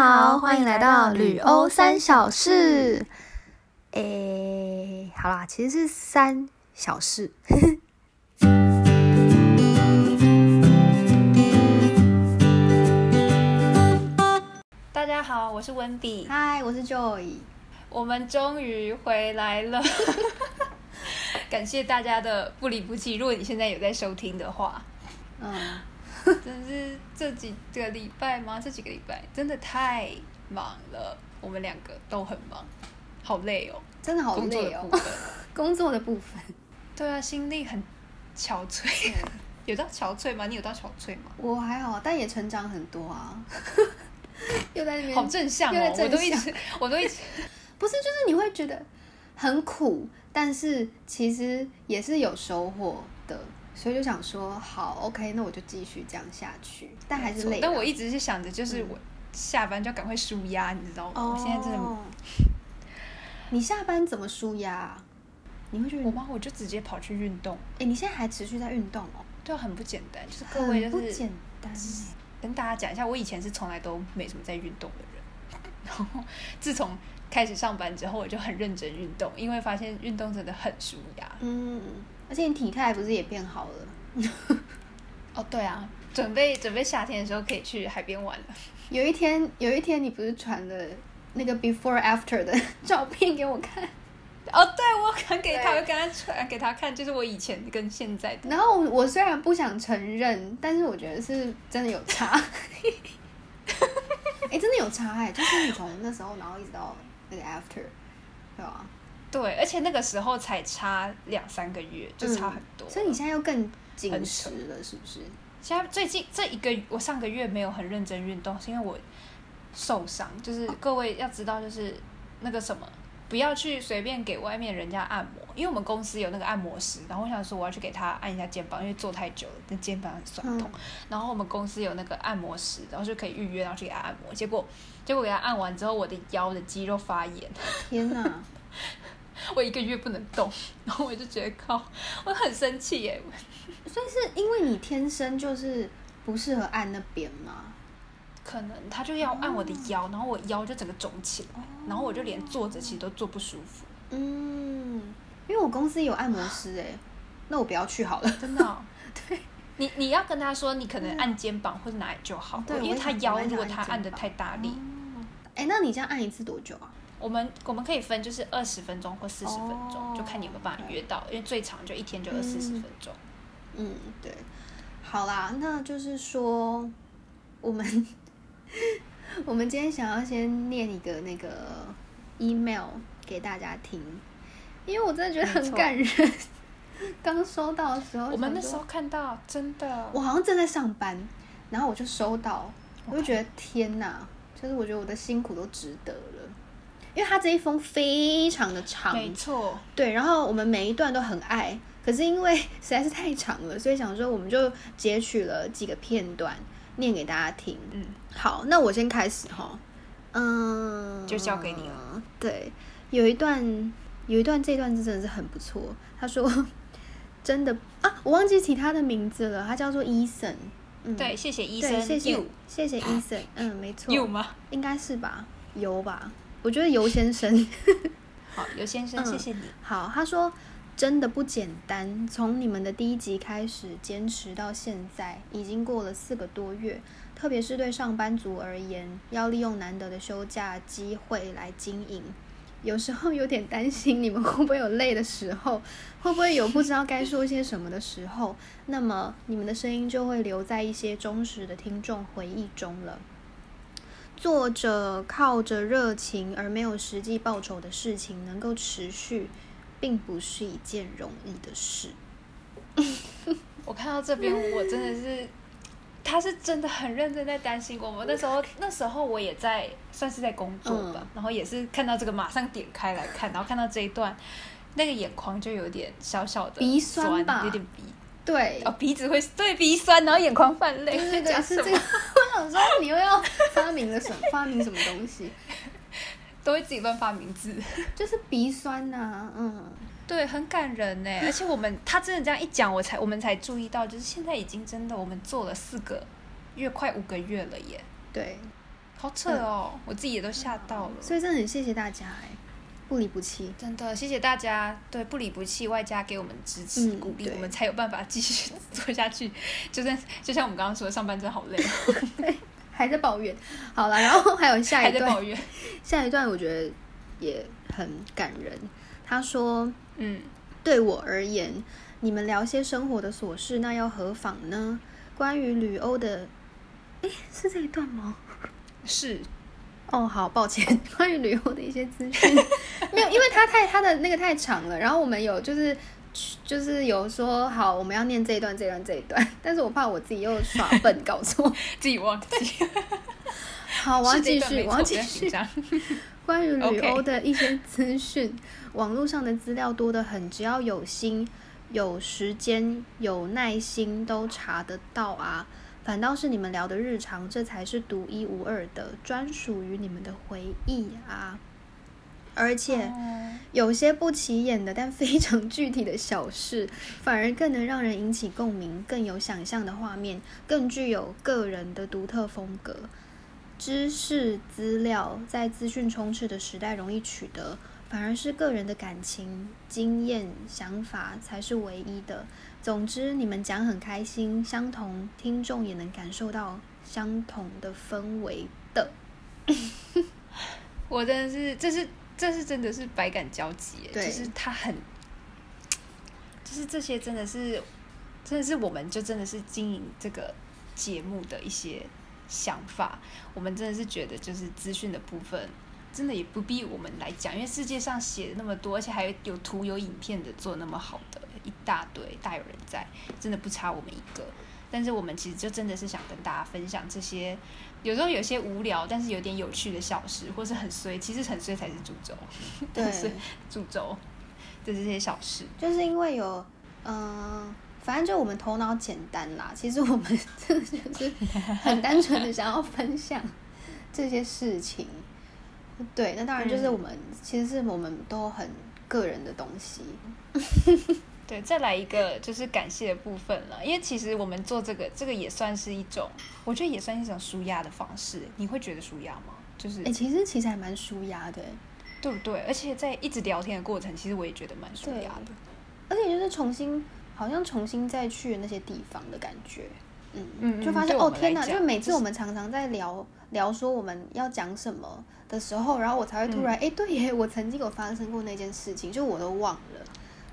好，欢迎来到旅欧三小事。诶，好啦，其实是三小事。大家好，我是温迪，嗨，我是 Joy。我们终于回来了，感谢大家的不离不弃。如果你现在有在收听的话，嗯，真是这几个礼拜吗？这几个礼拜真的太忙了，我们两个都很忙，好累哦，真的好累哦。工作的部分，对啊，心力很憔悴，有到憔悴吗？你有到憔悴吗？我还好，但也成长很多啊。又在那边好正向哦，我都一直，我都一直。不是，就是你会觉得很苦，但是其实也是有收获的，所以就想说，好，OK，那我就继续这样下去。但还是累。但我一直是想着，就是我下班就要赶快舒压，你知道吗？我现在真的。你下班怎么舒压？你会觉得我吗？我就直接跑去运动。哎，你现在还持续在运动哦？对，很不简单，就是各位就是不简单。跟大家讲一下，我以前是从来都没什么在运动的人，然后自从。开始上班之后，我就很认真运动，因为发现运动真的很舒压。嗯，而且你体态不是也变好了？哦，对啊，准备准备夏天的时候可以去海边玩了。有一天，有一天你不是传了那个 before after 的 照片给我看？哦，对，我传给他，我跟他传给他看，就是我以前跟现在的。然后我虽然不想承认，但是我觉得是真的有差。哎，真的有差哎，就是你从那时候，然后一直到。那个 after，对吧？对，而且那个时候才差两三个月，就差很多。所以你现在又更紧实了，是不是？现在最近这一个，我上个月没有很认真运动，是因为我受伤。就是各位要知道，就是那个什么。不要去随便给外面人家按摩，因为我们公司有那个按摩师，然后我想说我要去给他按一下肩膀，因为坐太久了，那肩膀很酸痛。然后我们公司有那个按摩师，然后就可以预约，然后去给他按摩。结果，结果给他按完之后，我的腰的肌肉发炎。天哪！我一个月不能动，然后我就觉得靠，我很生气耶。所以是因为你天生就是不适合按那边吗？可能他就要按我的腰，然后我腰就整个肿起来，然后我就连坐着其实都坐不舒服。嗯，因为我公司有按摩师哎，那我不要去好了。真的？对，你你要跟他说，你可能按肩膀或者哪里就好。对，因为他腰如果他按的太大力。哎，那你这样按一次多久啊？我们我们可以分，就是二十分钟或四十分钟，就看你有没有办法约到，因为最长就一天就二四十分钟。嗯，对。好啦，那就是说我们。我们今天想要先念一个那个 email 给大家听，因为我真的觉得很感人。刚收到的时候，我们那时候看到，真的，我好像正在上班，然后我就收到，我就觉得天哪，就是我觉得我的辛苦都值得了，因为他这一封非常的长，没错，对，然后我们每一段都很爱，可是因为实在是太长了，所以想说我们就截取了几个片段。念给大家听。嗯，好，那我先开始哈。嗯，就交给你了。对，有一段，有一段，这段字真的是很不错。他说：“ 真的啊，我忘记其他的名字了，他叫做伊森。”嗯，对，谢谢医生，谢谢，谢谢伊森。嗯，没错。有吗？应该是吧，有吧。我觉得尤先生。好，尤先生，谢谢你。好，他说。真的不简单。从你们的第一集开始坚持到现在，已经过了四个多月。特别是对上班族而言，要利用难得的休假机会来经营，有时候有点担心你们会不会有累的时候，会不会有不知道该说些什么的时候。那么，你们的声音就会留在一些忠实的听众回忆中了。做着靠着热情而没有实际报酬的事情，能够持续。并不是一件容易的事。我看到这边，我真的是，他是真的很认真在担心我们。那时候，那时候我也在，算是在工作吧，然后也是看到这个，马上点开来看，然后看到这一段，那个眼眶就有点小小的鼻酸吧，有点鼻，对，哦，鼻子会对鼻酸，然后眼眶泛泪。对对是这个。我想说，你又要发明了什么？发明什么东西？都会自己乱发名字，就是鼻酸呐，嗯，对，很感人呢。而且我们他真的这样一讲，我才我们才注意到，就是现在已经真的我们做了四个月，快五个月了耶。对，好扯哦，我自己也都吓到了。所以真的很谢谢大家哎，不离不弃。真的，谢谢大家，对不离不弃，外加给我们支持嗯鼓励，我们才有办法继续做下去。就算就像我们刚刚说的，上班真的好累，还在抱怨，好了，然后还有下一段还在抱，怨。下一段我觉得也很感人。他说，嗯，对我而言，你们聊些生活的琐事，那要何妨呢？关于旅欧的，诶，是这一段吗？是哦，好，抱歉，关于旅游的一些资讯没有，因为它太它的那个太长了，然后我们有就是就是有说好我们要念这一段这一段这一段，但是我怕我自己又耍笨搞错。自己忘记。好，我要继续，我要继续。关于旅欧的一些资讯网络上的资料多得很，只要有心、有时间、有耐心都查得到啊。反倒是你们聊的日常，这才是独一无二的，专属于你们的回忆啊！而且哦有些不起眼的，但非常具体的小事，反而更能让人引起共鸣，更有想象的画面，更具有个人的独特风格。知识资料在资讯充斥的时代容易取得，反而是个人的感情、经验、想法才是唯一的。总之，你们讲很开心，相同听众也能感受到相同的氛围的。我真的是，这是这是真的是百感交集耶，对就是他很，就是这些真的是，真的是我们就真的是经营这个节目的一些想法，我们真的是觉得就是资讯的部分。真的也不必我们来讲，因为世界上写的那么多，而且还有有图有影片的做那么好的一大堆，大有人在，真的不差我们一个。但是我们其实就真的是想跟大家分享这些，有时候有些无聊，但是有点有趣的小事，或是很衰，其实很衰才是主轴，对，是主轴的这些小事。就是因为有，嗯、反正就我们头脑简单啦。其实我们真的就是很单纯的想要分享这些事情。对，那当然就是嗯我们、其实是我们都很个人的东西。对，再来一个就是感谢的部分了，因为其实我们做这个，这个也算是一种，我觉得也算是一种舒压的方式。你会觉得舒压吗？就是哎、其实其实还蛮舒压的，对不对？而且在一直聊天的过程，其实我也觉得蛮舒压的。而且就是重新，好像重新再去那些地方的感觉。嗯嗯就发现哦天哪！来讲就每次我们常常在聊聊说我们要讲什么的时候，然后我才会突然哎、诶对耶，我曾经有发生过那件事情，就我都忘了。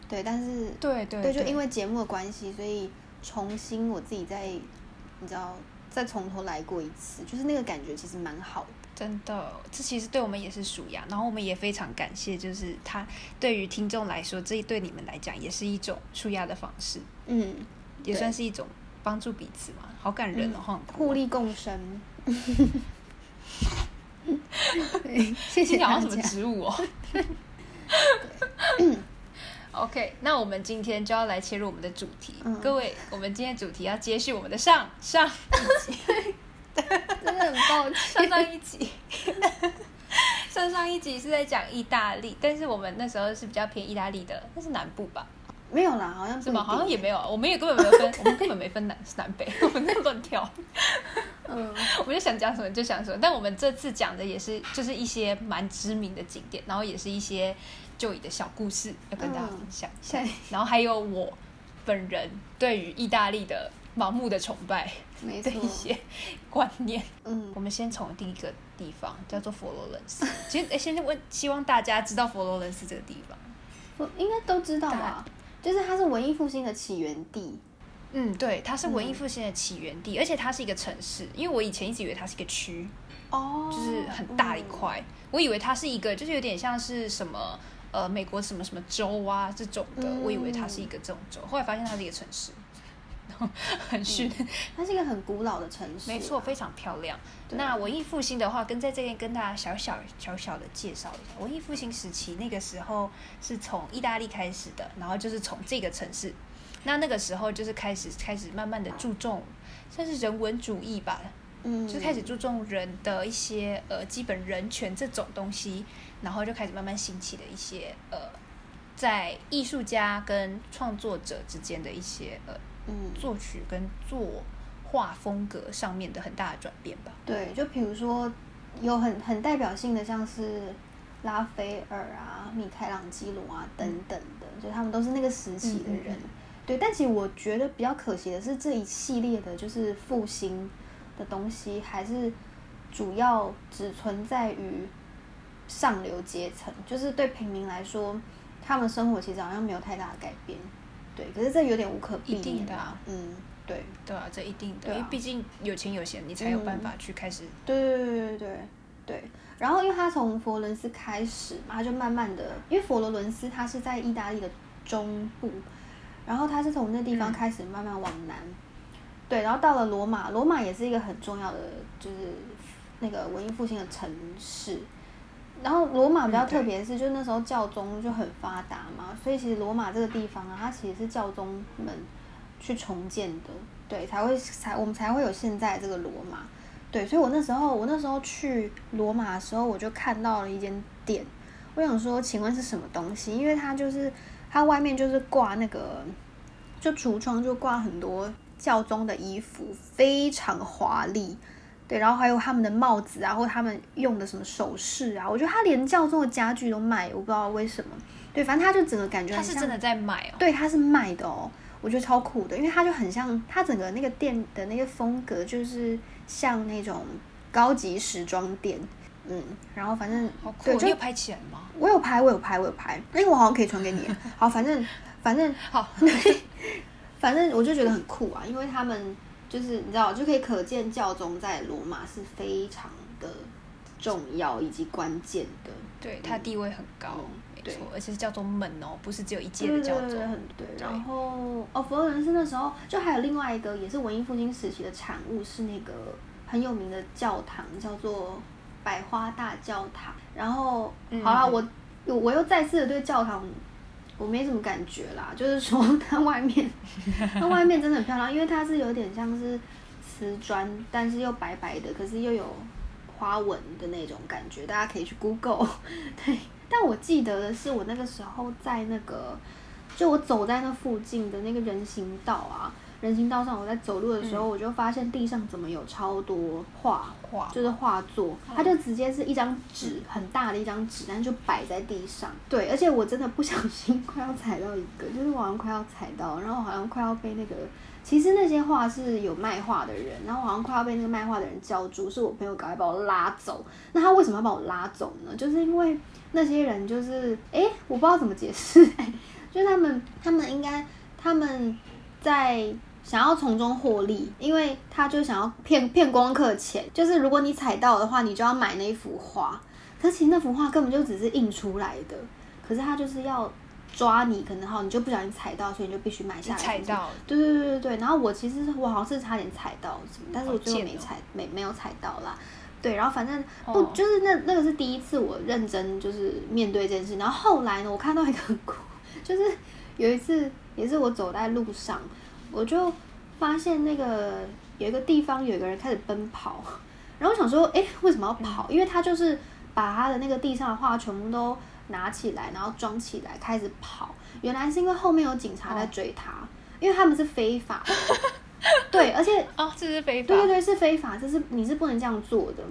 对，但是对对对，就因为节目的关系，所以重新我自己再你知道再从头来过一次，就是那个感觉其实蛮好的。真的，这其实对我们也是舒压，然后我们也非常感谢，就是他对于听众来说，这对你们来讲也是一种舒压的方式，嗯，也算是一种帮助彼此嘛，好感人哦，好想哭哦互利共生。对，谢谢大听起来好像什么。植物哦。OK，那我们今天就要来切入我们的主题。嗯各位，我们今天主题要接续我们的上上一集真的很抱上歉。上一集，上上一集是在讲意大利，但是我们那时候是比较偏意大利的，那是南部吧？没有啦，好像是吗？不一定好像也没有，我们也根本没有分，我们根本没分南南北，我们在乱跳。嗯，我们就想讲什么就讲什么，但我们这次讲的也是就是一些蛮知名的景点，然后也是一些就椅的小故事要跟大家分享一下，对，然后还有我本人对于意大利的盲目的崇拜。的一些观念。嗯，我们先从第一个地方叫做佛罗伦斯，其实诶先问，希望大家知道佛罗伦斯这个地方。我应该都知道吧？就是它是文艺复兴的起源地。嗯，对，它是文艺嗯复兴的起源地，而且它是一个城市。因为我以前一直以为它是一个区，哦就是很大一块。我以为它是一个，就是有点像是什么呃美国什么什么州啊这种的，嗯我以为它是一个这种州，后来发现它是一个城市，然后很逊，它是一个很古老的城市、没错，非常漂亮。那文艺复兴的话，跟在这边跟大家小小小小的介绍一下，文艺复兴时期那个时候是从意大利开始的，然后就是从这个城市。那那个时候就是开始开始慢慢的注重，算是人文主义吧，嗯，就开始注重人的一些呃基本人权这种东西，然后就开始慢慢兴起的一些呃，在艺术家跟创作者之间的一些呃嗯，作曲跟作画风格上面的很大的转变吧。对，就比如说有很很代表性的，像是拉斐尔啊、米开朗基罗啊等等的，就他们都是那个时期的人。对，但其实我觉得比较可惜的是，这一系列的就是复兴的东西，还是主要只存在于上流阶层，就是对平民来说，他们生活其实好像没有太大的改变。对，可是这有点无可避免的。嗯，对，对啊，这一定的，因为毕竟有钱有闲，你才有办法去开始。对对对对对对。然后，因为他从佛罗伦斯开始嘛，他就慢慢的，因为佛罗伦斯它是在意大利的中部，然后他是从那地方开始慢慢往南。对，然后到了罗马，罗马也是一个很重要的，就是那个文艺复兴的城市。然后罗马比较特别的是，就那时候教宗就很发达嘛，所以其实罗马这个地方啊，它其实是教宗们去重建的，对，才会才我们才会有现在这个罗马，对，所以我那时候我那时候去罗马的时候，我就看到了一间店，我想说，请问是什么东西？因为它就是它外面就是挂那个，就橱窗就挂很多教宗的衣服，非常华丽。对，然后还有他们的帽子啊，或他们用的什么首饰啊，我觉得他连教宗的家具都卖，我不知道为什么。对，反正他就整个感觉他是真的在卖哦。对，他是卖的哦，我觉得超酷的，因为他就很像他整个那个店的那个风格，就是像那种高级时装店。嗯，然后反正对，你有拍起来吗？我有拍，我有拍，我有拍，因为我好像可以传给你。好，反正反正好，反正我就觉得很酷啊，因为他们。就是你知道，就可以可见教宗在罗马是非常的重要以及关键的。对他地位很高，没错，而且是教宗们哦，不是只有一届的教宗。对，然后哦，佛罗伦斯那时候就还有另外一个也是文艺复兴时期的产物，是那个很有名的教堂，叫做百花大教堂。然后好了，我我又再次的对教堂。我没什么感觉啦，就是说它外面，它外面真的很漂亮，因为它是有点像是瓷砖，但是又白白的，可是又有花纹的那种感觉，大家可以去 Google。对，但我记得的是，我那个时候在那个，就我走在那附近的那个人行道啊。人行道上，我在走路的时候，我就发现地上怎么有超多画画，就是画作，它就直接是一张纸，很大的一张纸，但就摆在地上。对，而且我真的不小心 快要踩到一个，就是我好像快要踩到，然后好像快要被那个，其实那些画是有卖画的人，然后好像快要被那个卖画的人叫住，是我朋友赶快把我拉走。那他为什么要把我拉走呢？就是因为那些人就是，哎，我不知道怎么解释，就是他们，他们应该他们在。想要从中获利，因为他就想要骗骗光客钱。就是如果你踩到的话，你就要买那一幅画。可是其实那幅画根本就只是印出来的。可是他就是要抓你，可能哈你就不小心踩到，所以你就必须买下来。踩到。对对对对对。然后我其实我好像是差点踩到什么，但是我最后没踩，没没有踩到啦。对，然后反正不就是那那个是第一次我认真就是面对这件事。然后后来呢，我看到一个 很酷，就是有一次也是我走在路上。我就发现那个有一个地方有一个人开始奔跑，然后我想说，哎，为什么要跑？因为他就是把他的那个地上的画全部都拿起来，然后装起来开始跑。原来是因为后面有警察在追他，因为他们是非法。对，而且哦，这是非法。对对对，是非法，这是你是不能这样做的。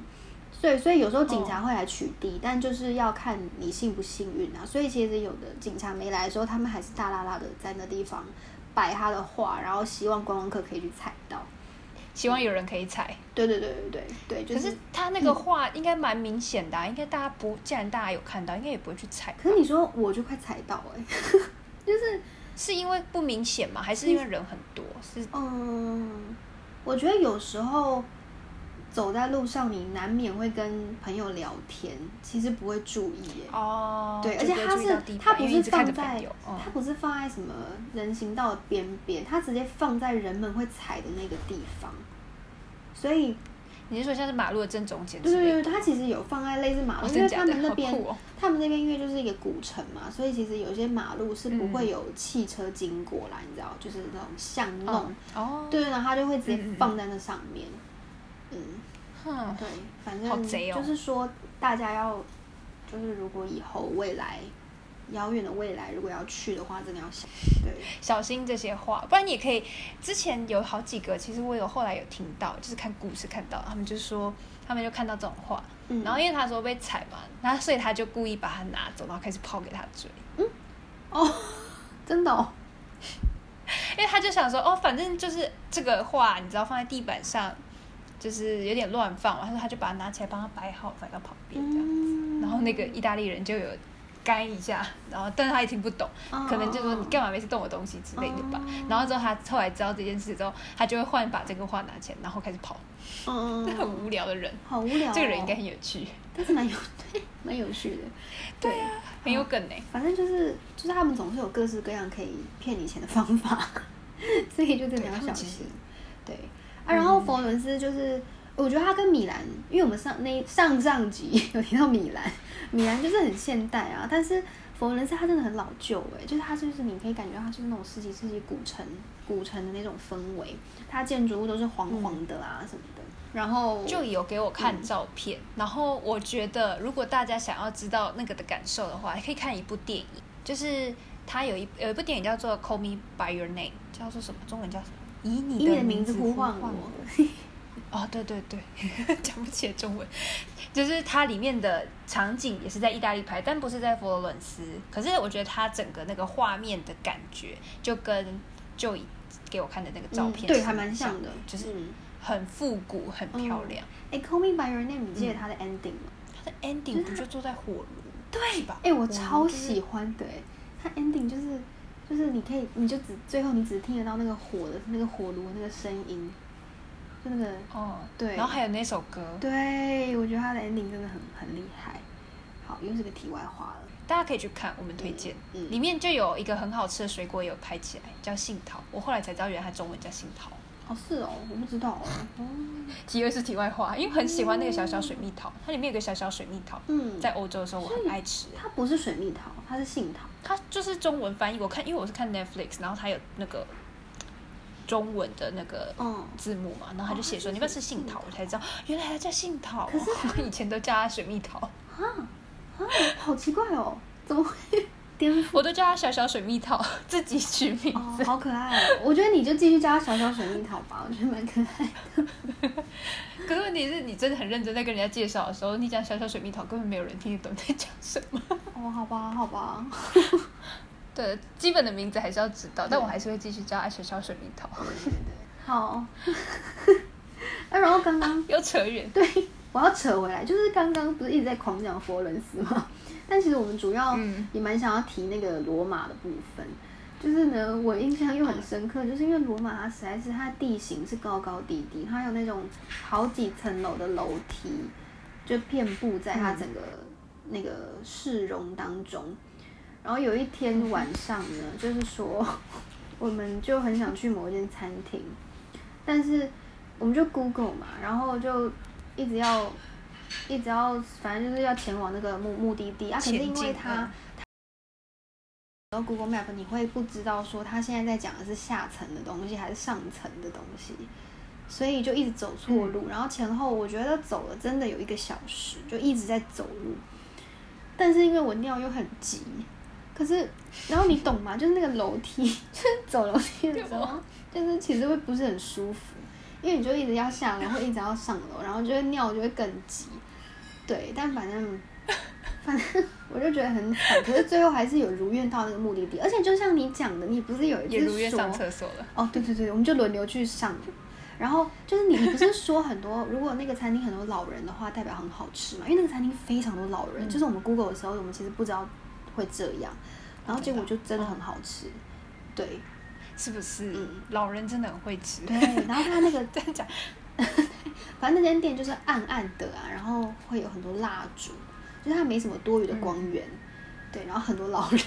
对，所以有时候警察会来取缔，但就是要看你幸不幸运啊。所以其实有的警察没来的时候，他们还是大拉拉的在那地方。摆他的画，然后希望观光客可以去踩到，希望有人可以踩。对对对对对对。可是他那个画应该蛮明显的，应该大家不，既然大家有看到，应该也不会去踩。可是你说我就快踩到哎，就是是因为不明显吗？还是因为人很多？是嗯，我觉得有时候。走在路上，你难免会跟朋友聊天，其实不会注意耶。哦。对，而且它是它不是放在它不是放在什么人行道的边边，它直接放在人们会踩的那个地方。所以你是说像是马路的正中间？对对对，它其实有放在类似马路，因为他们那边他们那边因为就是一个古城嘛，所以其实有些马路是不会有汽车经过啦，你知道，就是那种巷弄。哦。对，然后它就会直接放在那上面。嗯，对，反正就是说，大家要，就是如果以后未来遥远的未来，如果要去的话，真的要小对。小心这些话，不然你也可以。之前有好几个，其实我有后来有听到，就是看故事看到，他们就说他们就看到这种话，嗯。然后因为他说被踩嘛，然后所以他就故意把它拿走，然后开始抛给他追，嗯。哦，真的哦，因为他就想说，哦，反正就是这个话，你知道放在地板上，就是有点乱放嘛，然后他就把它拿起来帮他摆好，摆到旁边这样。嗯。然后那个意大利人就有干一下，然后但是他也听不懂，可能就说你干嘛每次动我东西之类的吧。哦。然后之后他后来知道这件事之后，他就会换把这个画拿起来，然后开始跑。嗯，很无聊的人，好无聊、哦，这个人应该很有趣，但是蛮有对，蛮有趣的，对啊，很有梗呢。反正就是就是他们总是有各式各样可以骗你钱的方法，所以就真的要小对他们其实心。对啊，然后佛罗伦斯就是，我觉得它跟米兰，因为我们上那上上集 有提到米兰，米兰就是很现代啊，但是佛罗伦斯它真的很老旧哎、就是它就是你可以感觉它是那种十几世纪古城古城的那种氛围，它建筑物都是黄黄的啊什么的，然后就有给我看照片，然后我觉得如果大家想要知道那个的感受的话，可以看一部电影，就是它有一有一部电影叫做《Call Me by Your Name》，叫做什么？中文叫什么？以你的名名字呼唤我。我。哦，对对对，讲不起来中文，就是它里面的场景也是在意大利拍，但不是在佛罗伦斯。可是我觉得它整个那个画面的感觉，就跟就给我看的那个照片、嗯对，还蛮像的，就是嗯很复古、很漂亮。哎、c a l l Me by Your Name，你记得它的 ending 吗？它的 ending 不就坐在火炉，对吧？哎、我超喜欢的哎，它 ending 就是就是你可以，你就只最后你只听得到那个火的那个火炉的那个声音，就那个哦，对然后还有那首歌，对，我觉得它的 ending 真的很很厉害。好，又是个题外话了。大家可以去看，我们推荐。嗯嗯里面就有一个很好吃的水果也有拍起来，叫杏桃。我后来才知道，原来它中文叫杏桃。哦，是哦，我不知道哦。哦，题二是题外话，因为很喜欢那个小小水蜜桃，它里面有个小小水蜜桃，嗯，在欧洲的时候我很爱吃。它不是水蜜桃，它是杏桃。它就是中文翻译，我看因为我是看 Netflix，然后它有那个中文的那个嗯，字幕嘛，然后他就写说你要不要吃杏桃，我才知道原来他叫杏桃、哦。可是我 以前都叫他水蜜桃，啊啊，好奇怪哦，怎么会颠覆？我都叫它小小水蜜桃，自己取名哦字。，好可爱哦！我觉得你就继续叫它小小水蜜桃吧，我觉得蛮可爱的。可是问题是你真的很认真在跟人家介绍的时候，你讲小小水蜜桃，根本没有人听得懂你在讲什么。哦，好吧，好吧。对，基本的名字还是要知道，但我还是会继续叫它小小水蜜桃。好。啊，然后刚刚又扯远，对我要扯回来，就是刚刚不是一直在狂讲佛罗伦斯吗？但其实我们主要嗯也蛮想要提那个罗马的部分。就是呢，我印象又很深刻，就是因为罗马它实在是它地形是高高低低，它有那种好几层楼的楼梯，就遍布在它整个那个市容当中。然后有一天晚上呢，就是说我们就很想去某一间餐厅，但是我们就 Google 嘛，然后就一直要一直要，反正就是要前往那个目目的地啊。可是因为前进它嗯，然后 Google Map 你会不知道说它现在在讲的是下层的东西还是上层的东西，所以就一直走错路，然后前后我觉得走了真的有一个小时，就一直在走路。但是因为我尿又很急，可是然后你懂吗？就是那个楼梯，就是走楼梯的时候，就是其实会不是很舒服，因为你就一直要下楼，或一直要上楼，然后就会尿就会更急。对，但反正 反正我就觉得很惨，可是最后还是有如愿到那个目的地，而且就像你讲的，你不是有一次说也如愿上厕所了。哦，对对对，我们就轮流去上。然后就是你，你不是说很多，如果那个餐厅很多老人的话，代表很好吃嘛？因为那个餐厅非常多老人，嗯就是我们 Google 的时候，我们其实不知道会这样，然后结果就真的很好吃。对是不是？嗯老人真的很会吃。对，然后他那个真的假？反正那间店就是暗暗的啊，然后会有很多蜡烛，就是它没什么多余的光源。对，然后很多老人，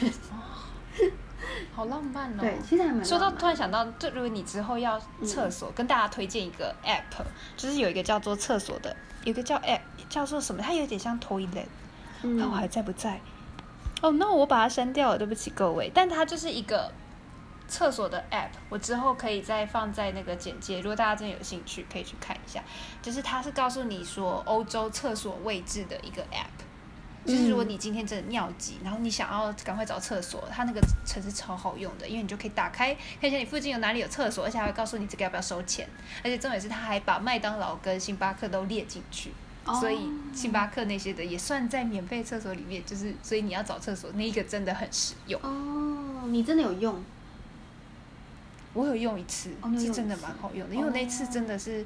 好浪漫哦。对，其实还蛮说到突然想到，就如果你之后要厕所，跟大家推荐一个 app，就是有一个叫做厕所的，有一个叫 app 叫做什么？它有点像 toilet，嗯看我还在不在？哦，那我把它删掉了，对不起各位。但它就是一个厕所的 app，我之后可以再放在那个简介，如果大家真的有兴趣，可以去看一下。就是它是告诉你说欧洲厕所位置的一个 app。就是如果你今天真的尿急，然后你想要赶快找厕所，它那个程式超好用的，因为你就可以打开看一下你附近有哪里有厕所，而且还会告诉你这个要不要收钱，而且重点是它还把麦当劳跟星巴克都列进去，所以星巴克那些的也算在免费厕所里面，就是所以你要找厕所那一个真的很实用。哦，你真的有用？我有用一次，是真的蛮好用的，因为我那次真的是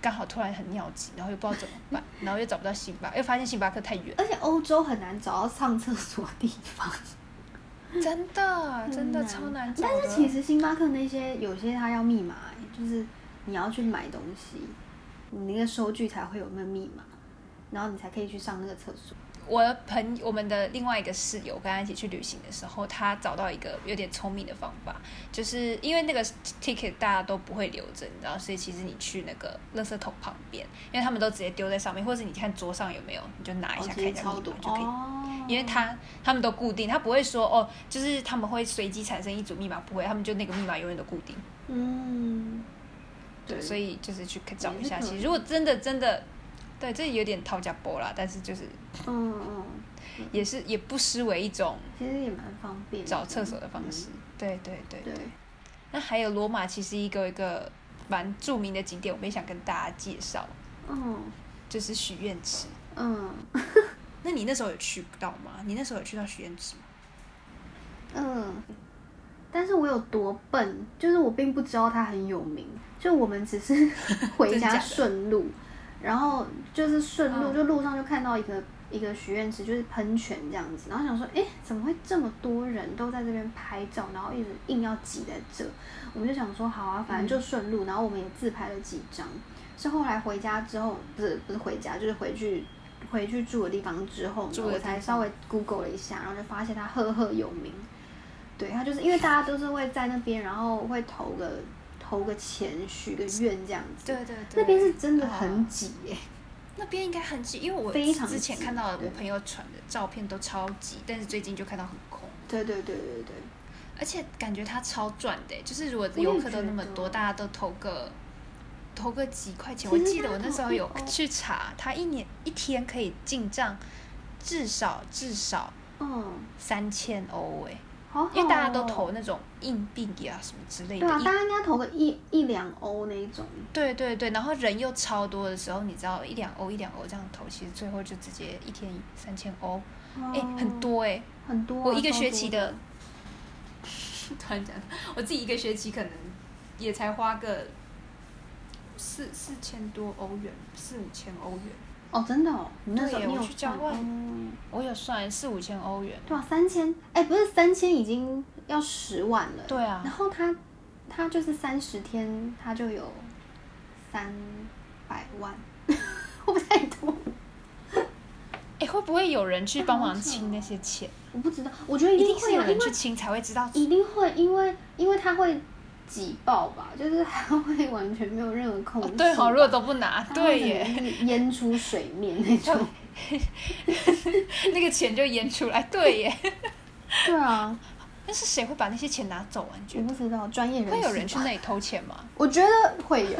刚好突然很尿急，然后又不知道怎么办，然后又找不到星巴，又发现星巴克太远，而且欧洲很难找到上厕所的地方。真的真的超难找。但是其实星巴克那些有些它要密码、欸，就是你要去买东西，你那个收据才会有那个密码，然后你才可以去上那个厕所。我的朋我们的另外一个室友跟他一起去旅行的时候，他找到一个有点聪明的方法，就是因为那个 ticket 大家都不会留着，你知道，所以其实你去那个垃圾桶旁边，因为他们都直接丢在上面，或者你看桌上有没有，你就拿一下、哦看一下密码就可以。哦，因为他他们都固定，他不会说哦，就是他们会随机产生一组密码，不会，他们就那个密码永远都固定。嗯，对，所以就是去找一下。其实如果真的真的，对，这有点套家波啦，但是就是嗯嗯，也是也不失为一种其实也蛮方便找厕所的方式。对对对对对。那还有罗马，其实一个一个蛮著名的景点，我们也想跟大家介绍，嗯就是许愿池。嗯 那你那时候有去到吗？你那时候有去到许愿池吗？嗯，但是我有多笨，就是我并不知道它很有名，就我们只是 回家顺路，然后就是顺路，嗯就路上就看到一个一个许愿池，就是喷泉这样子，然后想说，哎，怎么会这么多人都在这边拍照，然后一直硬要挤在这？我们就想说，好啊，反正就顺路，然后我们也自拍了几张。是后来回家之后，不是不是回家，就是回去回去住的地方之后呢，我才稍微 Google 了一下，然后就发现它赫赫有名。对，它就是因为大家都是会在那边，然后会投个投个钱，许个愿这样子。对对对。那边是真的哦很挤耶、那边应该很挤，因为我非常之前看到我朋友传的照片都超挤，但是最近就看到很空，对对对对对，而且感觉它超赚的欸，就是如果游客都那么多，大家都投个投个几块钱，我记得我那时候有去查，它一年一天可以进账至少至少嗯，三千欧哎，好好、哦。因为大家都投那种硬币啊、什么之类的，对啊，大家应该投个一一两欧那一种。对对对，然后人又超多的时候，你知道一两欧一两欧这样投，其实最后就直接一天三千欧，哎、哦很多哎、很多啊、我一个学期的，突然讲，我自己一个学期可能也才花个四四千多欧元，四五千欧元，哦，真的哦，你那时候对你有算我去交换哦我有算四五千欧元。对啊，三千，哎，不是三千已经要十万了。对啊然后他他就是三十天，他就有三百万，会不会太多？哎，会不会有人去帮忙清那些钱？我不知道，我觉得一一定会有人去清才会知道。一定会，因为因为他会挤爆吧，就是它会完全没有任何控制对好，如果都不拿，对耶，淹出水面那种。那个钱就淹出来，对耶。对啊，但是谁会把那些钱拿走啊？你觉得我不知道专业人士会有人去那里偷钱吗？我觉得会有，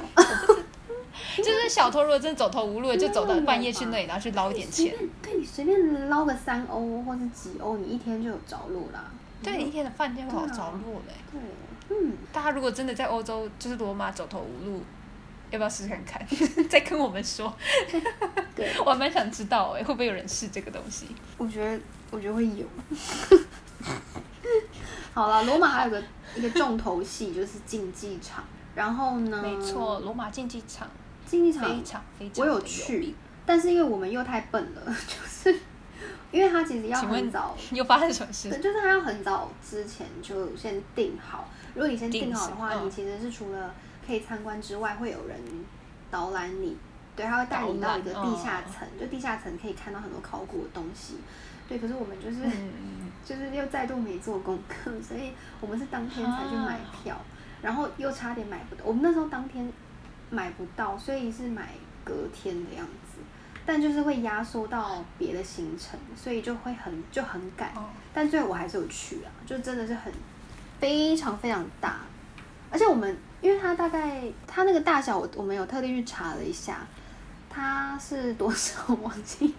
就是小偷如果真的走投无路，就走到半夜去那里，然后去捞一点钱。对你随便捞个三欧或是几欧，你一天就有着落啦。对，一天的饭店会好对啊着落嘞。对，嗯，大家如果真的在欧洲就是罗马走投无路，要不要试试看看？再跟我们说，对，我还蛮想知道哎，会不会有人试这个东西？我觉得我觉得会有。好了，罗马还有个一个重头戏就是竞技场，然后呢，没错，，罗马竞技场竞技场非常非常我有去，但是因为我们又太笨了，就是因为他其实要很早，又发生什么事对，？就是他要很早之前就先定好。如果你先订好的话，嗯你其实是除了可以参观之外，会有人导览你，对，他会带你到一个地下层，就地下层可以看到很多考古的东西。对，可是我们就是、嗯，就是又再度没做功课，所以我们是当天才去买票，然后又差点买不到。我们那时候当天买不到，所以是买隔天的样子，但就是会压缩到别的行程，所以就会很就很赶。哦，但最后我还是有去啊，就真的是很非常非常大，而且我们因为它大概它那个大小我我们有特地去查了一下，它是多少我忘记了，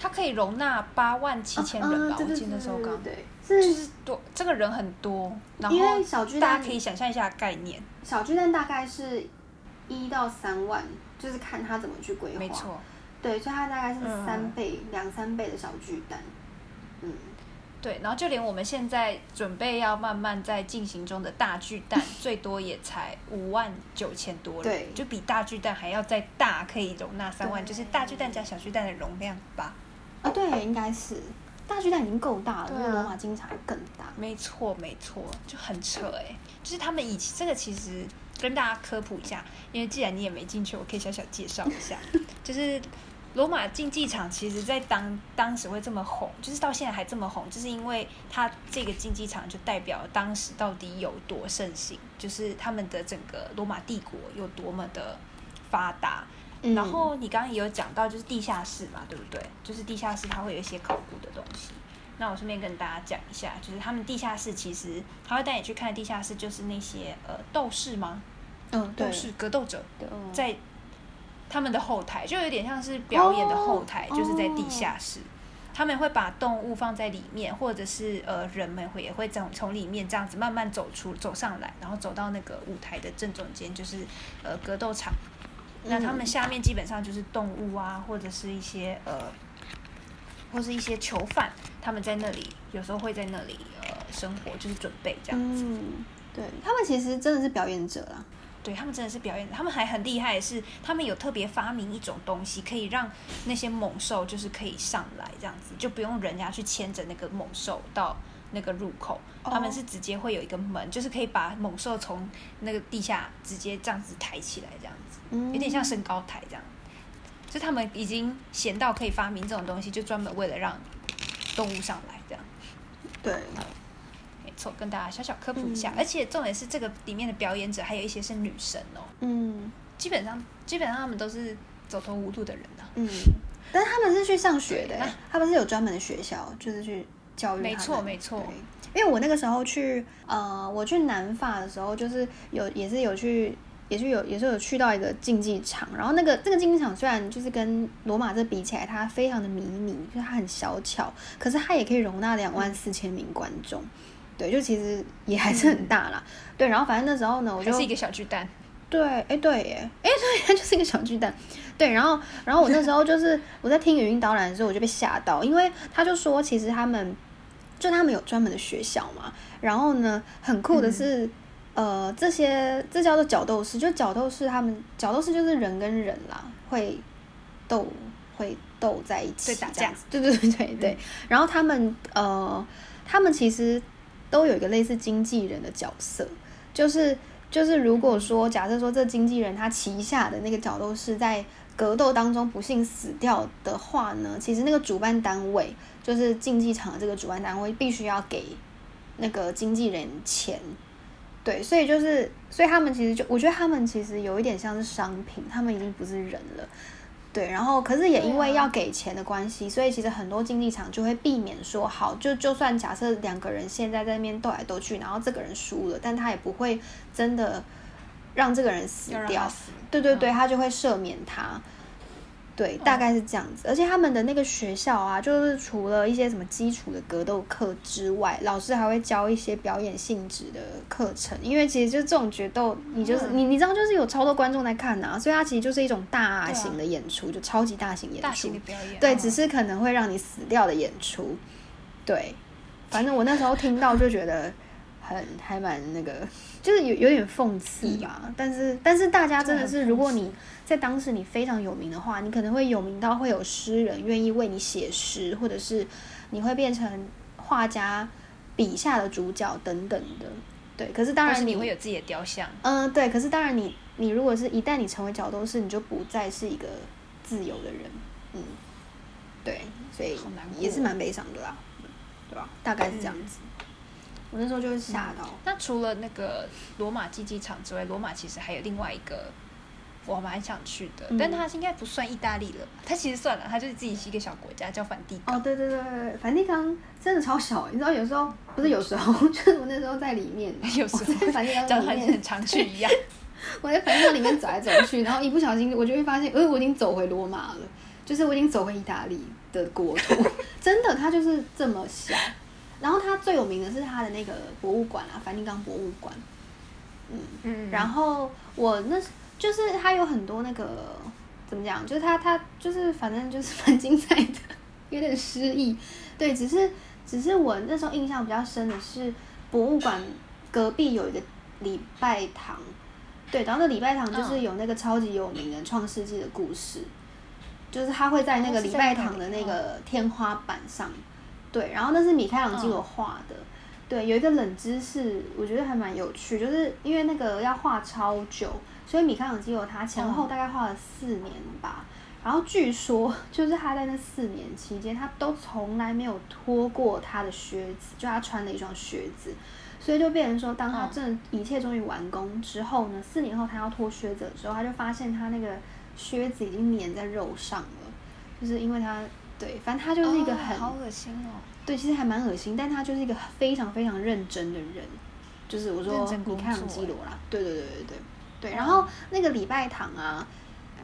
它可以容纳八万七千人吧？我记得那时候刚对就对对是是多，这个人很多，然因后为小巨蛋大家可以想象一下概念，小巨蛋大概是一到三万，就是看他怎么去规划。没错，对，所以它大概是嗯三倍、两三倍的小巨蛋。嗯，对，然后就连我们现在准备要慢慢在进行中的大巨蛋，最多也才五万九千多人，对就比大巨蛋还要再大，可以容纳三万，就是大巨蛋加小巨蛋的容量吧。啊，对，应该是大巨蛋已经够大了，因为罗马竞技场更大。没错，没错，就很扯哎、就是他们以前这个其实跟大家科普一下，因为既然你也没进去，我可以小小介绍一下，就是罗马竞技场其实在当当时会这么红，就是到现在还这么红，就是因为它这个竞技场就代表当时到底有多盛行，就是他们的整个罗马帝国有多么的发达。嗯然后你刚刚也有讲到，就是地下室嘛，对不对？就是地下室它会有一些考古的东西。那我顺便跟大家讲一下，就是他们地下室其实他会带你去看地下室，就是那些呃斗士吗？嗯，斗，士格斗者在他们的后台，就有点像是表演的后台，哦就是在地下室。他们会把动物放在里面，或者是呃人们会也会从从里面这样子慢慢走出走上来，然后走到那个舞台的正中间，就是呃格斗场。那他们嗯下面基本上就是动物啊，或者是一些呃，或是一些囚犯，他们在那里有时候会在那里呃生活，就是准备这样子。嗯，对他们其实真的是表演者啦。对他们真的是表演，他们还很厉害的是，他们有特别发明一种东西，可以让那些猛兽就是可以上来这样子，就不用人家去牵着那个猛兽到那个入口，哦他们是直接会有一个门，就是可以把猛兽从那个地下直接这样子抬起来，这样子。嗯，有点像升高台这样。就他们已经闲到可以发明这种东西，就专门为了让动物上来这样。对，没错，跟大家小小科普一下。嗯而且重点是这个里面的表演者还有一些是女生哦，嗯基本上基本上他们都是走投无路的人啊。嗯，但是他们是去上学的，他们是有专门的学校，就是去教育。没错没错因为我那个时候去，呃，我去南法的时候，就是有也是有去。也是有，也是有去到一个竞技场，然后那个这个竞技场虽然就是跟罗马这比起来，它非常的迷你，就是它很小巧，可是它也可以容纳两万四千名观众，对，就其实也还是很大啦，对，然后反正那时候呢，我就是一个小巨蛋，对，哎，对耶，哎，对，它就是一个小巨蛋。对，然后，然后我那时候就是我在听语音导览的时候，我就被吓到，因为他就说，其实他们就他们有专门的学校嘛，然后呢，很酷的是，呃，这些这叫做角斗士，就角斗士他们角斗士就是人跟人啦，会斗会斗在一起对打架对对对对对。然后他们呃，他们其实都有一个类似经纪人的角色，就是就是如果说假设说这经纪人他旗下的那个角斗士在格斗当中不幸死掉的话呢，其实那个主办单位就是竞技场的这个主办单位必须要给那个经纪人钱。对，所以就是，所以他们其实就，我觉得他们其实有一点像是商品，他们已经不是人了。对，然后可是也因为要给钱的关系，所以其实很多竞技场就会避免说，好，就就算假设两个人现在在那边斗来斗去，然后这个人输了，但他也不会真的让这个人死掉。对对对，嗯他就会赦免他。对，大概是这样子。而且他们的那个学校啊，就是除了一些什么基础的格斗课之外，老师还会教一些表演性质的课程。因为其实就这种决斗，你就是、嗯你你知道，就是有超多观众在看呐、所以它其实就是一种大型的演出，就超级大型演出。大型的表演，对，嗯只是可能会让你死掉的演出。对，反正我那时候听到就觉得很还蛮那个，就是有有点讽刺吧。但是但是大家真的是，如果你在当时你非常有名的话，你可能会有名到会有诗人愿意为你写诗，或者是你会变成画家笔下的主角等等的。对，可是当然你会有自己的雕像，嗯，对，可是当然你，你如果是一旦你成为角斗士，你就不再是一个自由的人，嗯，对，所以也是蛮悲伤的啦，对吧？大概是这样子。我那时候就是吓到，那除了那个罗马竞技场之外，罗马其实还有另外一个我蛮想去的，嗯但它应该不算意大利了吧，它其实算了，它就是自己是一个小国家，叫梵蒂冈。哦，对对对对，梵蒂冈真的超小，你知道有时候不是有时候，就是我那时候在里面，有时候在梵蒂冈里面很，常去一样。我在梵蒂冈里面走来走去，然后一不小心我就会发现，呃，我已经走回罗马了，就是我已经走回意大利的国土，真的，它就是这么小。然后它最有名的是它的那个博物馆啊，梵蒂冈博物馆。嗯，嗯然后我那就是它有很多那个怎怎么讲？就是它它就是反正就是 蛮精彩的，有点失忆。对，只是只是我那时候印象比较深的是博物馆隔壁有一个礼拜堂，对，然后那礼拜堂就是有那个超级有名的《创世纪》的故事，就是他会在那个礼拜堂的那个天花板上，对，然后那是米开朗基罗画的。对，有一个冷知识，我觉得还蛮有趣，就是因为那个要画超久，所以米开朗基罗他前后大概画了四年吧。然后据说，就是他在那四年期间，他都从来没有脱过他的靴子，就他穿的一双靴子。所以就变成说，当他真的一切终于完工之后呢，四年后他要脱靴子的时候，他就发现他那个靴子已经粘在肉上了，就是因为他对，反正他就是一个很好恶心哦。对，其实还蛮恶心，但他就是一个非常非常认真的人，就是我说米开朗基罗啦，对对对对对对。然后那个礼拜堂啊，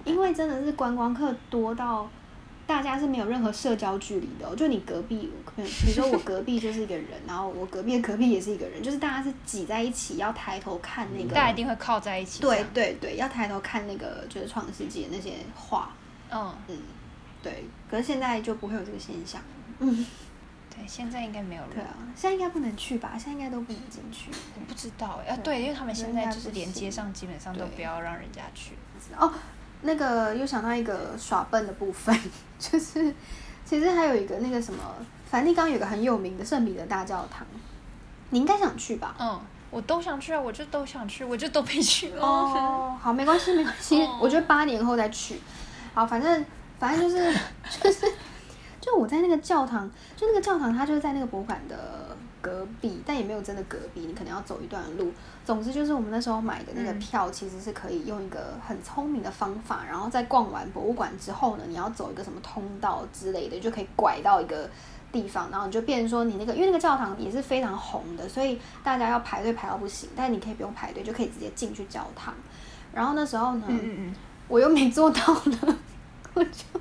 因为真的是观光客多到大家是没有任何社交距离的，就你隔壁，比如说我隔壁就是一个人，然后我隔壁的隔壁也是一个人，就是大家是挤在一起，要抬头看那个，大家一定会靠在一起。对对对，要抬头看那个就是创世纪那些画。嗯嗯，对，可是现在就不会有这个现象。嗯。现在应该没有了。对啊，现在应该不能去吧？现在应该都不能进去。我不知道哎，对，因为他们现在就是连接上，基本上都不要让人家去。哦，那个又想到一个耍笨的部分，就是其实还有一个那个什么，梵蒂冈有个很有名的圣彼得大教堂，你应该想去吧？嗯，我都想去啊，我就都想去，我就都没去哦，好，没关系，没关系，我觉得八年后再去。好，反正反正就是 就是。就我在那个教堂，就那个教堂，它就是在那个博物馆的隔壁，但也没有真的隔壁，你可能要走一段路。总之就是我们那时候买的那个票，其实是可以用一个很聪明的方法，然后在逛完博物馆之后呢，你要走一个什么通道之类的，就可以拐到一个地方，然后你就变成说你那个，因为那个教堂也是非常红的，所以大家要排队排到不行，但你可以不用排队，就可以直接进去教堂。然后那时候呢，我又没做到呢，我就。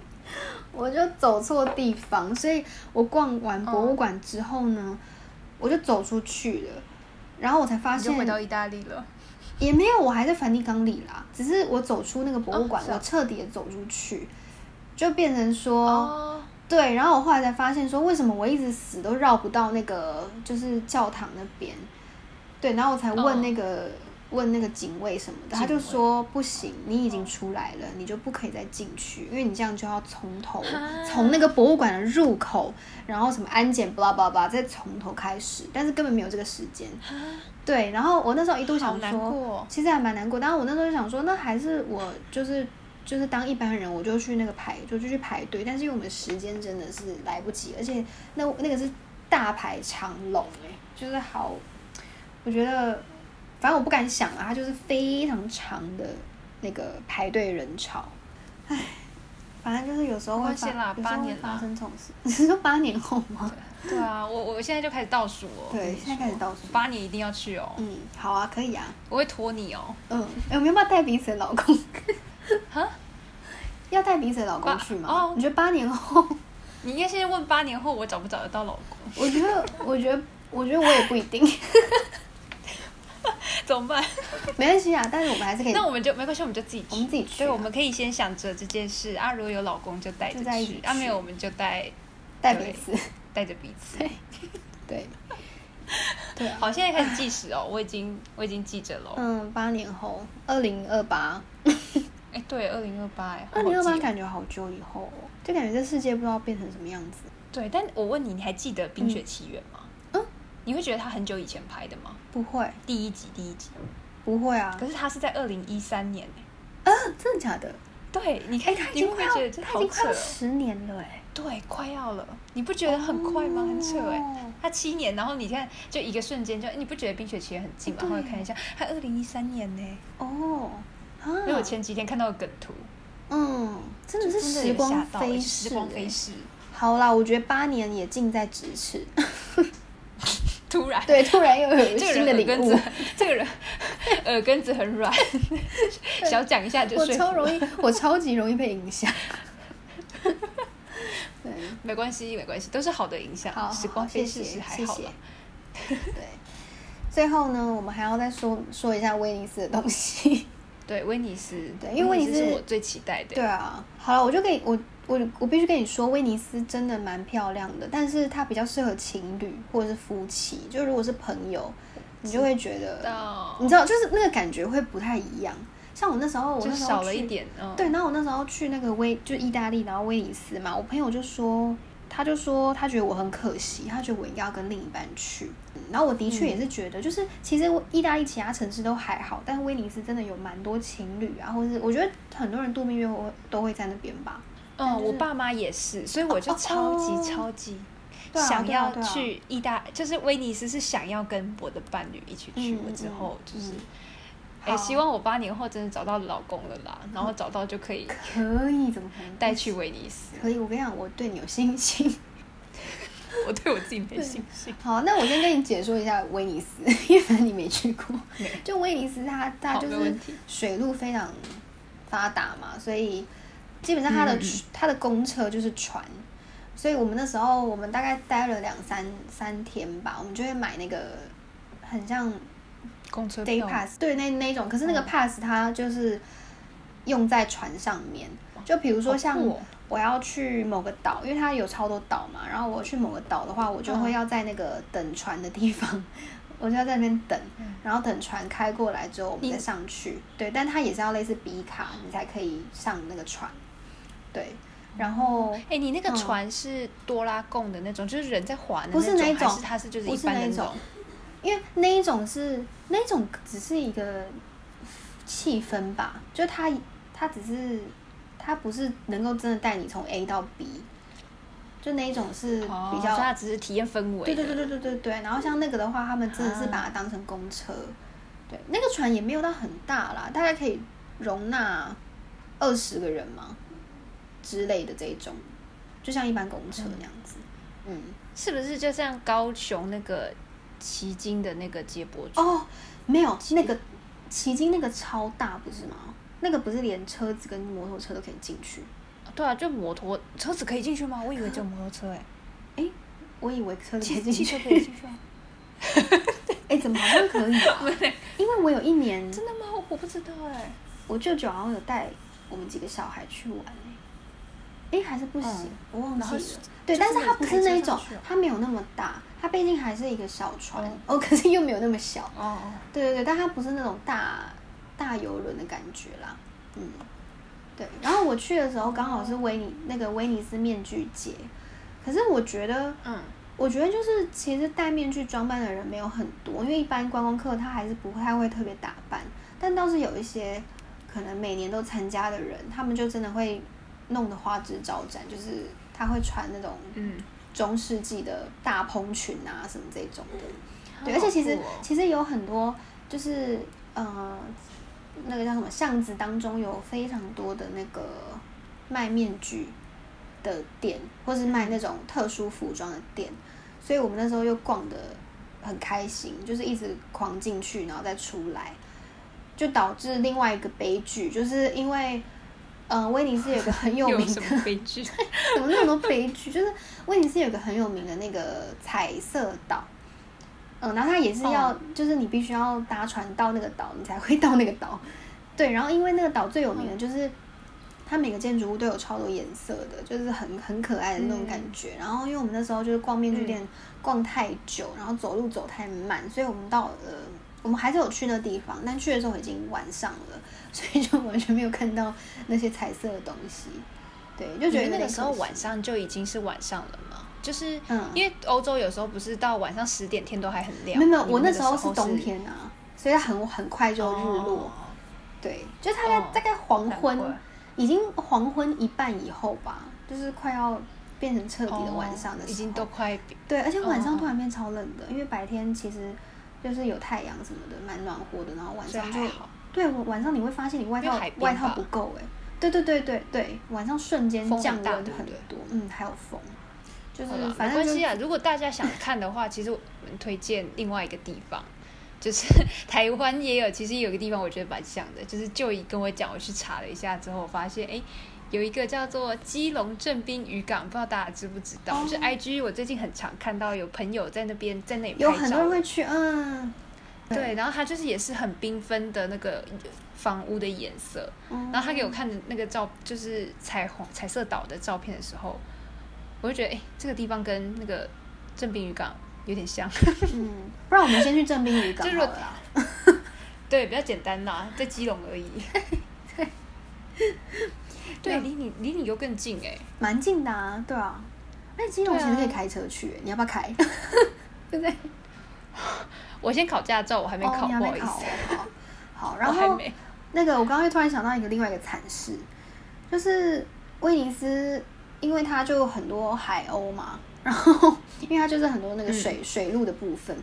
我就走错地方，所以我逛完博物馆之后呢，我就走出去了，然后我才发现回到意大利了，也没有，我还在梵蒂冈里啦，只是我走出那个博物馆，我彻底的走出去，就变成说，对，然后我后来才发现说，为什么我一直死都绕不到那个就是教堂那边，对，然后我才问那个。问那个警卫什么的，他就说不行，你已经出来了，你就不可以再进去，因为你这样就要从头，从那个博物馆的入口，然后什么安检，巴拉巴拉，再从头开始，但是根本没有这个时间。对，然后我那时候一度想说，其实还蛮难过，但是我那时候就想说，那还是我就是就是当一般人，我就去那个排，就就去排队，但是因为我们时间真的是来不及，而且那那个是大排长龙，哎，就是好，我觉得。反正我不敢想啊，它就是非常长的那个排队人潮，唉，反正就是有时候会发，有时候会发生这种事。你是说八年后吗？对啊，我我现在就开始倒数哦。对，现在开始倒数。八年一定要去哦。嗯，好啊，可以啊，我会拖你哦。嗯，哎，我们要不要带彼此的老公？哈？要带彼此的老公去吗？哦，你觉得八年后？你应该先问八年后我找不找得到老公？我觉得，我觉得，我觉得我也不一定。怎么办？没关系啊，但是我们还是可以。那我们就没关系，我们就自己去。我们自己去。对，我们可以先想着这件事啊。如果有老公就带着去，啊没有我们就带带彼此，带着彼此。对对对。好，现在开始计时哦，我已经我已经记着了。嗯，八年后，二零二八。哎，对，二零二八哎。二零二八感觉好久以后，就感觉这世界不知道变成什么样子。对，但我问你，你还记得《冰雪奇缘》吗？你会觉得他很久以前拍的吗？不会，第一集第一集不会啊。可是他是在二零一三年哎，啊，真的假的？对，你看，已经快已经快十年了哎。对，快要了，你不觉得很快吗？很扯哎，他七年，然后你看，就一个瞬间，就你不觉得《冰雪奇缘》很近吗？然后看一下，他二零一三年呢。哦，因为我前几天看到梗图，嗯，真的是时光飞逝，时光飞逝。好啦，我觉得八年也近在咫尺。突然，对，突然又有新的领悟。这个人耳根子很软，小讲一下就睡。我超容易，我超级容易被影响。对，没关系，没关系，都是好的影响。好，时光飞逝是还好对，最后呢，我们还要再说说一下威尼斯的东西。对，威尼斯，对因为威尼斯是我最期待的。对啊，好了，我就可以我我我必须跟你说，威尼斯真的蛮漂亮的，但是它比较适合情侣或者是夫妻，就如果是朋友，你就会觉得，到你知道，就是那个感觉会不太一样。像我那时候，我就那时候去少了一点，嗯，对，然后我那时候去那个威，就意大利，然后威尼斯嘛，我朋友就说，他就说他觉得我很可惜，他觉得我应该要跟另一半去。嗯然后我的确也是觉得，就是其实意大利其他城市都还好，但是威尼斯真的有蛮多情侣啊，或者是我觉得很多人度蜜月会都会在那边吧。但嗯，就是我爸妈也是，所以我就哦超级哦超级想要去意大，就是威尼斯是想要跟我的伴侣一起去，嗯我之后嗯就是嗯，哎，好希望我八年后真的找到老公了啦，然后找到就可以可以，怎么可能带去威尼斯。可以，我跟你讲，我对你有信心。我对我自己没信心。好，那我先跟你解说一下威尼斯，因为反正你没去过。就威尼斯它，它好就是水路非常发达嘛，所以基本上它的、嗯嗯。它的公车就是船。所以我们那时候我们大概待了两三三天吧，我们就会买那个很像公车 day pass，对那那种，可是那个嗯。pass 它就是用在船上面，就比如说像酷哦。我要去某个岛，因为它有超多岛嘛，然后我去某个岛的话，我就会嗯。要在那个等船的地方，我就要在那边等嗯，然后等船开过来之后，我们再上去。对，但它也是要类似比卡，你才可以上那个船。对，然后哎、你那个嗯。船是多拉贡的那种，就是人在划的不是那那种还是它是就是不一般的是那种？种？因为那一种是那一种只是一个气氛吧，就它它只是它不是能够真的带你从 A 到 B，就那一种是哦，比较、它只是体验氛围。对对对对对对对。然后像那个的话，他们真的是把它当成公车，对，那个船也没有到很大啦，大概可以容纳二十个人嘛之类的这一种，就像一般公车那样子，嗯。是不是就像高雄那个旗津的那个接驳车？哦，没有那个旗津那个超大不是吗？那个不是连车子跟摩托车都可以进去？对啊，就摩托车子可以进去吗？我以为只有摩托车 哎、我以为车子可汽以进去汽车。可以进去啊？哎、怎么好像可以啊？因为我有一年，真的吗？我不知道哎、我舅舅好像有带我们几个小孩去玩哎、哎、还是不行，嗯我忘记了。对，但是它不是那一种它没有那么大，它毕竟还是一个小船哦哦，可是又没有那么小。哦，对对对，但它不是那种大大游轮的感觉啦，嗯，对。然后我去的时候刚好是威尼那个威尼斯面具节，可是我觉得，嗯，我觉得就是其实戴面具装扮的人没有很多，因为一般观光客他还是不太会特别打扮，但倒是有一些可能每年都参加的人，他们就真的会弄得花枝招展，就是他会穿那种嗯，中世纪的大蓬裙啊什么这种的。对，而且其实哦其实有很多就是呃，那个叫什么巷子当中有非常多的那个卖面具的店，或是卖那种特殊服装的店，所以我们那时候又逛的很开心，就是一直狂进去，然后再出来，就导致另外一个悲剧，就是因为。呃，威尼斯有个很有 名的有悲剧？怎么那么多悲剧？就是威尼斯有个很有名的那个彩色岛，嗯，然后它也是要，哦就是你必须要搭船到那个岛，你才会 到那个岛。对，然后因为那个岛最有名的就是它每个建筑物都有超多颜色的，就是很很可爱的那种感觉。然后因为我们那时候就是逛面具店逛太久，然后走路走太慢，所以我们到了。我们还是有去那地方，但去的时候已经晚上了，所以就完全没有看到那些彩色的东西。对，就觉得那个时候晚上就已经是晚上了嘛，就是嗯因为欧洲有时候不是到晚上十点天都还很亮，没有没有，我那时候是是冬天啊，所以它很很快就日落。哦对，就大概、哦大概黄昏，已经黄昏一半以后吧，就是快要变成彻底的晚上的时候。哦已经都快对，而且晚上哦突然变超冷的，因为白天其实就是有太阳什么的，蛮暖和的，然后晚上就好对，我晚上你会发现你外套外套不够哎、对对对对对，晚上瞬间降温很多，嗯，还有风，就是，反正就没关系啊。如果大家想看的话，其实我们推荐另外一个地方，就是 台湾也有，其实有一个地方我觉得蛮像的，就是就姨跟我讲，我去查了一下之后，我发现哎。诶有一个叫做基隆镇滨渔港，不知道大家知不知道？哦就是 IG 我最近很常看到有朋友在那边在那里拍照，有很多人会去，嗯，对，然后它就是也是很缤纷的那个房屋的颜色。然后他给我看的那个照，就是彩虹彩色岛的照片的时候，我就觉得，哎，这个地方跟那个正滨渔港有点像。嗯，不然我们先去正滨渔港 好了。对，比较简单啦，在基隆而已。对，离你离你又更近哎，蛮近的啊，对啊。那基隆其实可以开车去，你要不要开？对 不对？我先考驾照，我还没考，不好意思。好，好，然后那个我刚刚又突然想到一个另外一个惨事，就是威尼斯，因为它就很多海鸥嘛，然后因为它就是很多那个水水路的部分，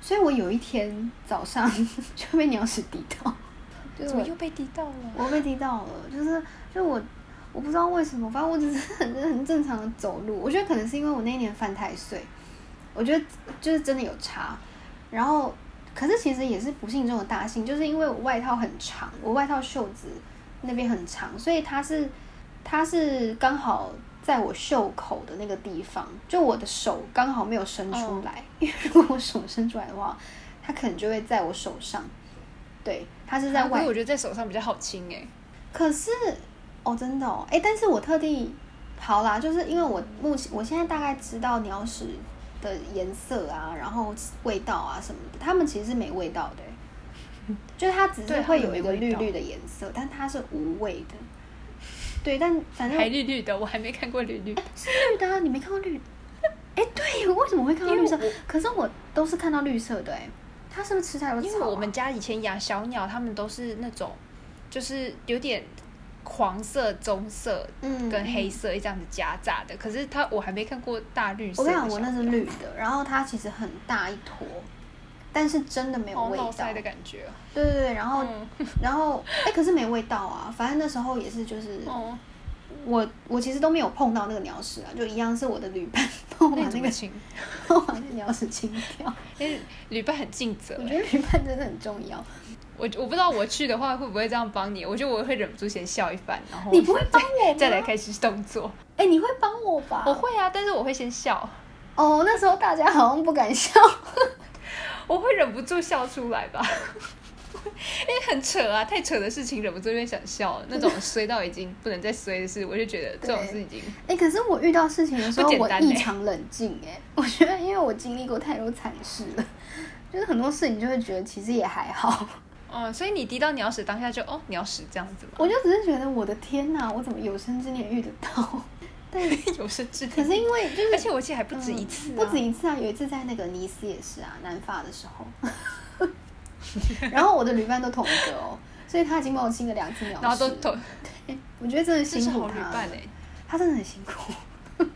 所以我有一天早上就被鸟屎滴到，怎么又被滴到了？我被滴到了，就是就我我不知道为什么，反正我只是很 很正常的走路，我觉得可能是因为我那一年犯太岁，我觉得就是真的有差。然后，可是其实也是不幸中的大幸，就是因为我外套很长，我外套袖子那边很长，所以它是它是刚好在我袖口的那个地方，就我的手刚好没有伸出来，因为如果我手伸出来的话，它可能就会在我手上。对，它是在外。我觉得在手上比较好亲诶。可是哦，真的哦，哎，但是我特地好啦，就是因为我目前我现在大概知道鸟屎。的颜色啊，然后味道啊什么的，它们其实是没味道的，就是它只是会有一个绿绿的颜色，但它是无味的。对，但反正还绿绿的，我还没看过绿绿。是绿的，你没看过绿？哎，对，为什么会看到绿色？可是我都是看到绿色的，哎，它是不是吃太多草？因为我们家以前养小鸟，它们都是那种，就是有点。黄色、棕色跟黑色这样子夹杂的，可是它我还没看过大绿色。我跟你讲，我那是绿的，然后它其实很大一坨，但是真的没有味道的感觉。对对对，然后 然后哎，可是没味道啊，反正那时候也是就是，我我其实都没有碰到那个鸟屎啊，就一样是我的旅伴帮我把那个清，帮我把那鸟屎清掉。因为旅伴很尽责，我觉得旅伴真的很重要。我我不知道我去的话会不会这样帮你，我觉得我会忍不住先笑一番，然后你不会帮我再 来开始动作。哎，你会帮我吧？我会啊，但是我会先笑。哦，那时候大家好像不敢笑，我会忍不住笑出来吧？因为很扯啊，太扯的事情忍不住就会想笑，那种衰到已经不能再衰的事，我就觉得这种事已经……哎，可是我遇到事情的时候，我异常冷静。哎，我觉得因为我经历过太多惨事了，就是很多事情就会觉得其实也还好。哦，所以你滴到鸟屎当下就哦鸟屎这样子吗？我就只是觉得我的天哪，我怎么有生之年遇得到？但 有生之年，可是因为就是，而且我记得还不止一次，不止一次啊！有一次在那个尼斯也是啊，南法的时候，然后我的旅伴都同一个哦，所以他已经帮我清了两次鸟屎，然后都同，对，我觉得真的辛苦他，他真的很辛苦，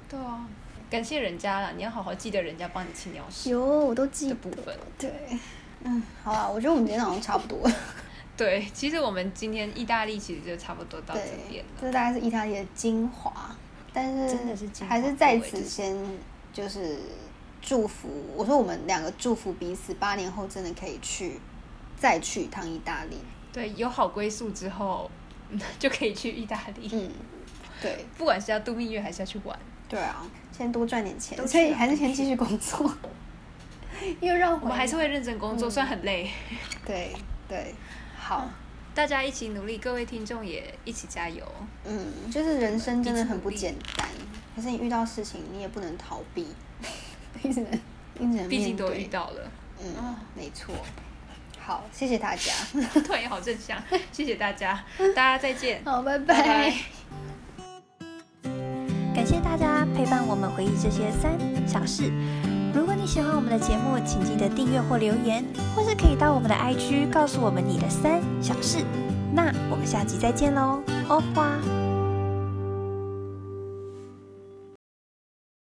对啊，感谢人家了，你要好好记得人家帮你清鸟屎，有我都记得。部分，对。嗯，好啊，我觉得我们今天好像差不多。对，其实我们今天意大利其实就差不多到这边了。这大概是意大利的精华，但是真的是还是在此先就是祝福。我说我们两个祝福彼此，八年后真的可以去再去一趟意大利。对，有好归宿之后 就可以去意大利。嗯，对，不管是要度蜜月还是要去玩。对啊，先多赚点钱，所以还是先继续工作。又让我们还是会认真工作，虽然很累。对对，好，大家一起努力，各位听众也一起加油。嗯，就是人生真的很不简单，可是你遇到事情你也不能逃避，一直一直毕竟都遇到了。嗯，没错。好，谢谢大家。对，好正向，谢谢大家，大家再见。好，拜拜。感谢大家陪伴我们回忆这些三小事。如果你喜欢我们的节目，请记得订阅或留言，或是可以到我们的 IG 告诉我们你的三小事。那我们下集再见喽，欧花。